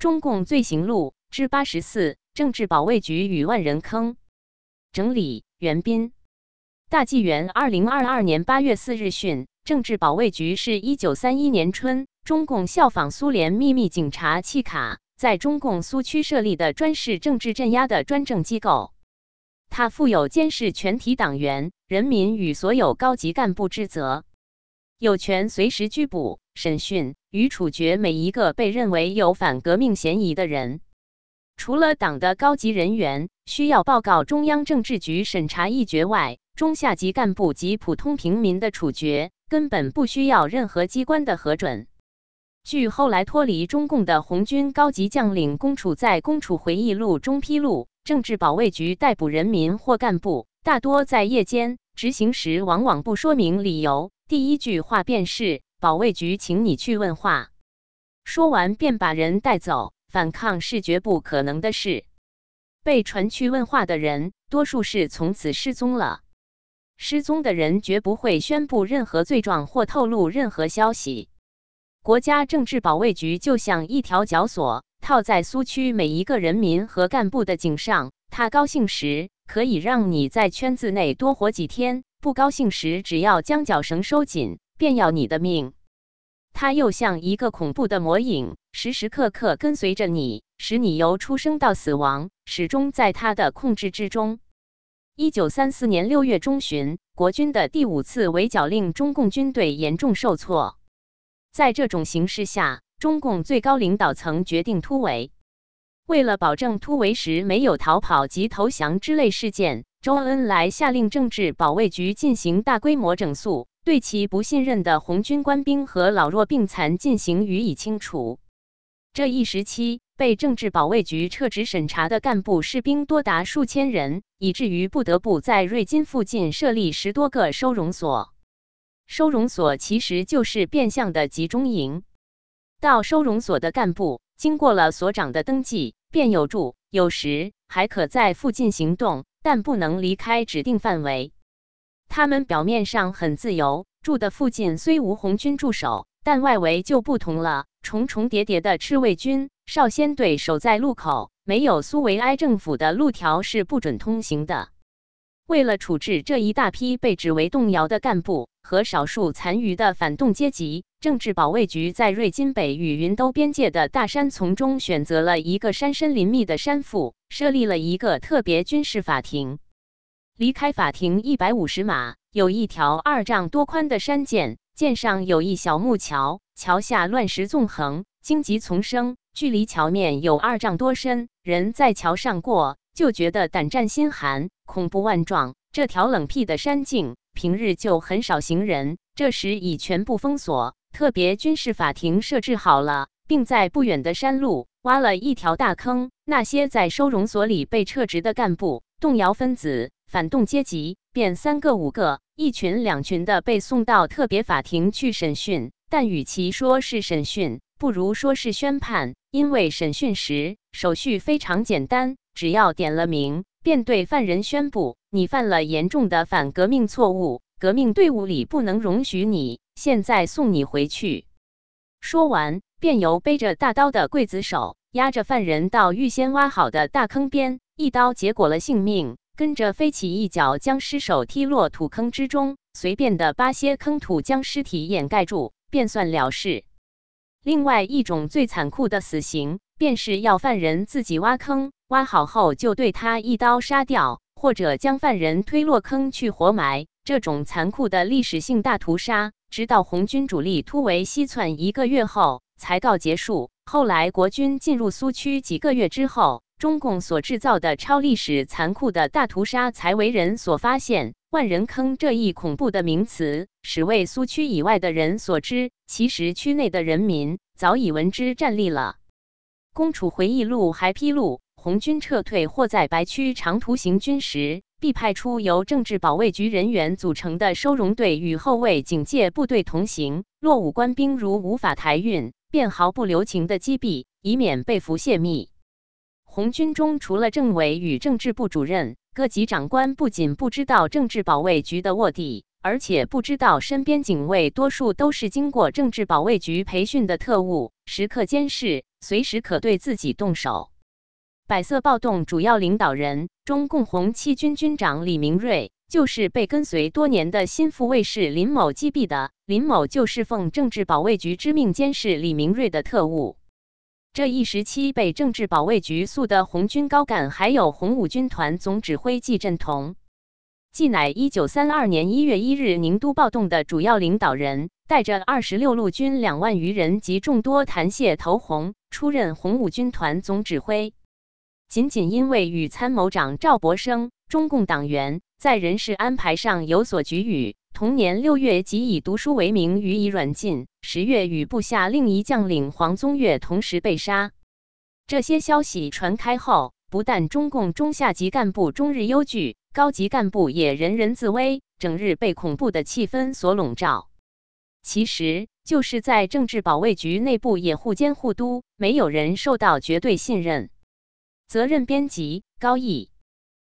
中共罪行录之八十四：政治保卫局与万人坑。整理：袁斌。大纪元二零二二年八月四日讯，政治保卫局是一九三一年春中共效仿苏联秘密警察契卡，在中共苏区设立的专事政治镇压的专政机构。它负有监视全体党员、人民与所有高级干部之责，有权随时拘捕、审讯与处决每一个被认为有反革命嫌疑的人。除了党的高级人员需要报告中央政治局审查议决外，中下级干部及普通平民的处决根本不需要任何机关的核准。据后来脱离中共的红军高级将领龚楚在《龚楚回忆录》中披露，政治保卫局逮捕人民或干部，大多在夜间执行时，往往不说明理由，第一句话便是“保卫局请你去问话”，说完便把人带走。反抗是绝不可能的事。被传去问话的人，多数是从此失踪了。失踪的人绝不会宣布任何罪状或透露任何消息。国家政治保卫局就像一条绞索，套在苏区每一个人民和干部的颈上。他高兴时可以让你在圈子内多活几天，不高兴时只要将绞绳收紧，便要你的命。他又像一个恐怖的魔影，时时刻刻跟随着你，使你由出生到死亡，始终在他的控制之中。一九三四年六月中旬，国军的第五次围剿令中共军队严重受挫。在这种形势下，中共最高领导层决定突围。为了保证突围时没有逃跑及投降之类事件，周恩来下令政治保卫局进行大规模整肃，对其不信任的红军官兵和老弱病残进行予以清除。这一时期，被政治保卫局撤职审查的干部士兵多达数千人，以至于不得不在瑞金附近设立十多个收容所。收容所其实就是变相的集中营。到收容所的干部，经过了所长的登记，便有住，有时还可在附近行动，但不能离开指定范围。他们表面上很自由，住的附近虽无红军驻守，但外围就不同了。重重叠叠的赤卫军、少先队守在路口，没有苏维埃政府的路条是不准通行的。为了处置这一大批被指为动摇的干部和少数残余的反动阶级，政治保卫局在瑞金北与云都边界的大山丛中选择了一个山深林密的山腹，设立了一个特别军事法庭。离开法庭一百五十码，有一条二丈多宽的山涧，涧上有一小木桥。桥下乱石纵横，荆棘丛生，距离桥面有二丈多深。人在桥上过，就觉得胆战心寒，恐怖万状。这条冷僻的山径，平日就很少行人，这时已全部封锁。特别军事法庭设置好了，并在不远的山路挖了一条大坑。那些在收容所里被撤职的干部、动摇分子、反动阶级，便三个五个、一群两群的被送到特别法庭去审讯。但与其说是审讯，不如说是宣判，因为审讯时手续非常简单，只要点了名，便对犯人宣布你犯了严重的反革命错误，革命队伍里不能容许你，现在送你回去。说完，便由背着大刀的刽子手押着犯人到预先挖好的大坑边，一刀结果了性命，跟着飞起一脚将尸首踢落土坑之中，随便的扒些坑土将尸体掩盖住。便算了事。另外一种最残酷的死刑，便是要犯人自己挖坑，挖好后就对他一刀杀掉，或者将犯人推落坑去活埋。这种残酷的历史性大屠杀，直到红军主力突围西窜一个月后才告结束。后来国军进入苏区几个月之后，中共所制造的超历史残酷的大屠杀才为人所发现。万人坑这一恐怖的名词，始为苏区以外的人所知。其实区内的人民早已闻之战栗了。公楚回忆录还披露，红军撤退或在白区长途行军时，必派出由政治保卫局人员组成的收容队与后卫警戒部队同行。落伍官兵如无法抬运，便毫不留情的击毙，以免被俘泄密。红军中除了政委与政治部主任。各级长官不仅不知道政治保卫局的卧底，而且不知道身边警卫多数都是经过政治保卫局培训的特务，时刻监视、随时可对自己动手。百色暴动主要领导人中共红七军军长李明瑞，就是被跟随多年的心腹卫士林某击毙的。林某就是奉政治保卫局之命监视李明瑞的特务。这一时期被政治保卫局诉的红军高干，还有红五军团总指挥季振同，季乃一九三二年一月一日宁都暴动的主要领导人，带着二十六路军两万余人及众多弹械投红，出任红五军团总指挥。仅仅因为与参谋长赵博生（中共党员）在人事安排上有所局龉，同年六月即以读书为名予以软禁。十月与部下另一将领黄宗岳同时被杀。这些消息传开后，不但中共中下级干部终日忧惧，高级干部也人人自危，整日被恐怖的气氛所笼罩。其实，就是在政治保卫局内部也互监互督，没有人受到绝对信任。责任编辑：高毅。